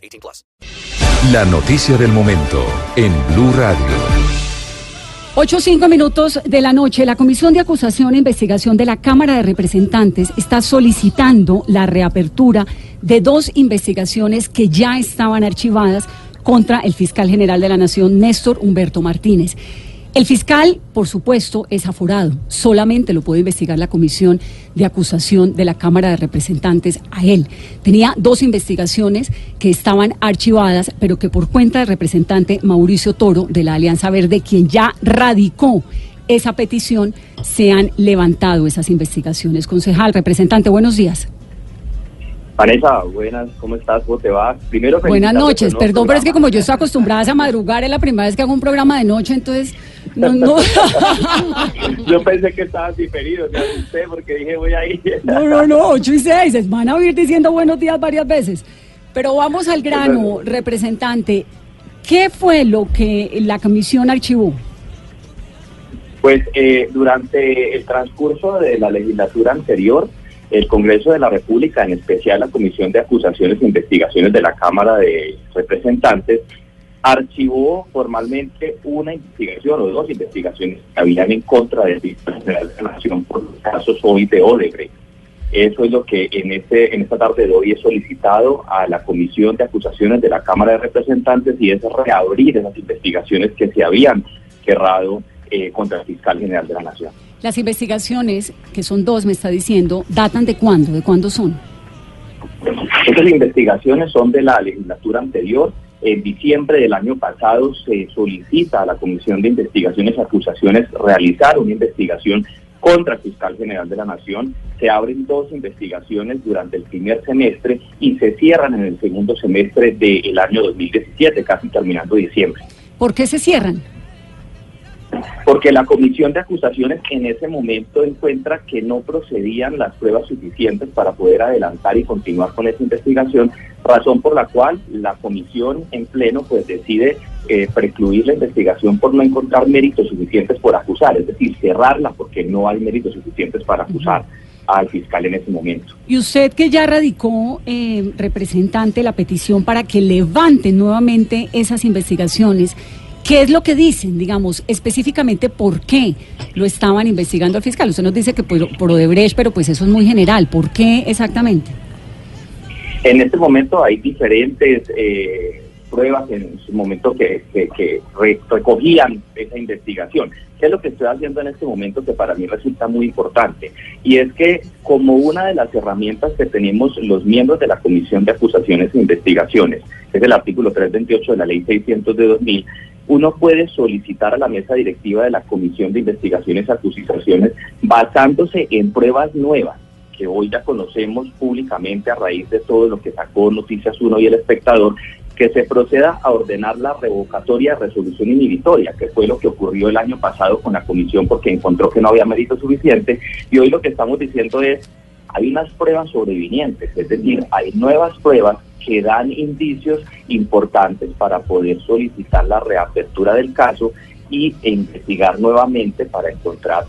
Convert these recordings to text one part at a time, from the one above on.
18 plus. La noticia del momento en Blue Radio. Ocho cinco minutos de la noche, la Comisión de Acusación e Investigación de la Cámara de Representantes está solicitando la reapertura de dos investigaciones que ya estaban archivadas contra el fiscal general de la Nación, Néstor Humberto Martínez. El fiscal, por supuesto, es aforado. Solamente lo puede investigar la Comisión de Acusación de la Cámara de Representantes a él. Tenía dos investigaciones que estaban archivadas, pero que por cuenta del representante Mauricio Toro de la Alianza Verde, quien ya radicó esa petición, se han levantado esas investigaciones. Concejal, representante, buenos días. Vanessa, buenas, ¿cómo estás? ¿Cómo te va? Primero, buenas noches, perdón, pero es que como yo estoy acostumbrada a madrugar, es la primera vez que hago un programa de noche, entonces no, no. yo pensé que estabas diferido, me asusté porque dije voy a ir. no, no, no, 8 y 6, van a oír diciendo buenos días varias veces. Pero vamos al grano, representante. ¿Qué fue lo que la comisión archivó? Pues eh, durante el transcurso de la legislatura anterior, el Congreso de la República, en especial la Comisión de Acusaciones e Investigaciones de la Cámara de Representantes, archivó formalmente una investigación o dos investigaciones que habían en contra del Fiscal General de la Nación por los casos hoy de Odebrecht. Eso es lo que en, este, en esta tarde de hoy he solicitado a la Comisión de Acusaciones de la Cámara de Representantes y es reabrir esas investigaciones que se habían cerrado eh, contra el Fiscal General de la Nación. Las investigaciones, que son dos, me está diciendo, ¿datan de cuándo? ¿De cuándo son? Estas investigaciones son de la legislatura anterior. En diciembre del año pasado se solicita a la Comisión de Investigaciones y Acusaciones realizar una investigación contra el fiscal general de la Nación. Se abren dos investigaciones durante el primer semestre y se cierran en el segundo semestre del año 2017, casi terminando diciembre. ¿Por qué se cierran? Porque la comisión de acusaciones en ese momento encuentra que no procedían las pruebas suficientes para poder adelantar y continuar con esa investigación, razón por la cual la comisión en pleno pues decide eh, precluir la investigación por no encontrar méritos suficientes por acusar, es decir, cerrarla porque no hay méritos suficientes para acusar. al fiscal en ese momento. Y usted que ya radicó, eh, representante, la petición para que levanten nuevamente esas investigaciones, ¿Qué es lo que dicen, digamos, específicamente por qué lo estaban investigando al fiscal? Usted nos dice que por, Odebrecht, pero pues eso es muy general. ¿Por qué exactamente? En este momento hay diferentes eh, pruebas en su momento que, que, recogían esa investigación. ¿Qué es lo que estoy haciendo en este momento que para mí resulta muy importante? Y es que como una de las herramientas que tenemos los miembros de la Comisión de Acusaciones e Investigaciones, es el artículo 328 de la Ley 600 de 2000, uno puede solicitar a la mesa directiva de la Comisión de Investigaciones y Acusaciones basándose en pruebas nuevas que hoy ya conocemos públicamente a raíz de todo lo que sacó Noticias 1 y El Espectador, que se proceda a ordenar la revocatoria de resolución inhibitoria, que fue lo que ocurrió el año pasado con la comisión porque encontró que no había mérito suficiente. Y hoy lo que estamos diciendo es, hay unas pruebas sobrevinientes, es decir, hay nuevas pruebas que dan indicios importantes para poder solicitar la reapertura del caso y investigar nuevamente para encontrar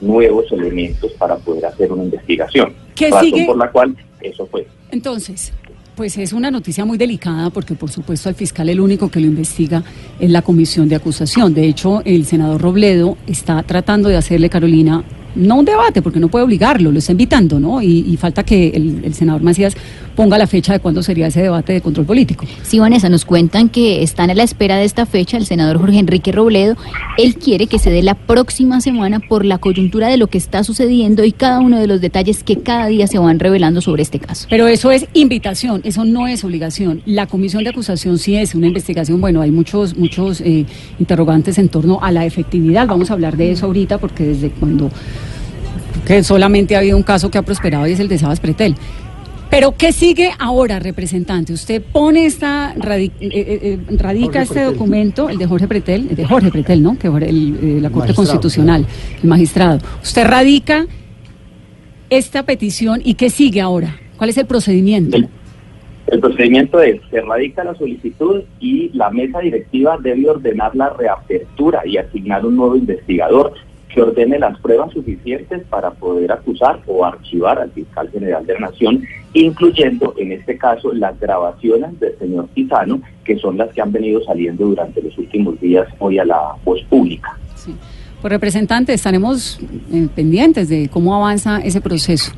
nuevos elementos para poder hacer una investigación. ¿Qué razón por la cual eso fue. Entonces, pues es una noticia muy delicada porque por supuesto al fiscal el único que lo investiga es la comisión de acusación. De hecho, el senador Robledo está tratando de hacerle, Carolina, no un debate, porque no puede obligarlo, lo está invitando, ¿no? Y, falta que el, senador Macías ponga la fecha de cuándo sería ese debate de control político. Sí, Vanessa, nos cuentan que están a la espera de esta fecha el senador Jorge Enrique Robledo. Él quiere que se dé la próxima semana por la coyuntura de lo que está sucediendo y cada uno de los detalles que cada día se van revelando sobre este caso. Pero eso es invitación, eso no es obligación. La comisión de acusación sí es una investigación. Bueno, hay muchos, muchos eh, interrogantes en torno a la efectividad. Vamos a hablar de eso ahorita porque desde cuando que solamente ha habido un caso que ha prosperado y es el de Sabas Pretel. Pero ¿qué sigue ahora, representante? Usted pone esta, radi- eh, eh, eh, radica Jorge este Pretel. documento, el de Jorge Pretel, el de Jorge Pretel, ¿no? Que ahora el, eh, la Corte Magistrado, Constitucional, el magistrado. Usted radica esta petición y ¿qué sigue ahora? ¿Cuál es el procedimiento? El, el procedimiento es, se radica la solicitud y la mesa directiva debe ordenar la reapertura y asignar un nuevo investigador que ordene las pruebas suficientes para poder acusar o archivar al fiscal general de la Nación, incluyendo en este caso las grabaciones del señor Tizano, que son las que han venido saliendo durante los últimos días hoy a la voz pública. Sí. Pues representante, estaremos eh, pendientes de cómo avanza ese proceso.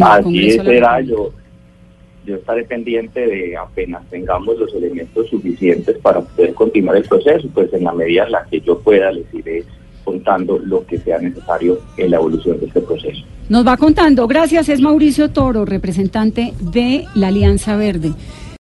Así será, yo estaré pendiente de apenas tengamos los elementos suficientes para poder continuar el proceso, pues en la medida en la que yo pueda les iré contando lo que sea necesario en la evolución de este proceso. Nos va contando. Gracias, es Mauricio Toro, representante de la Alianza Verde.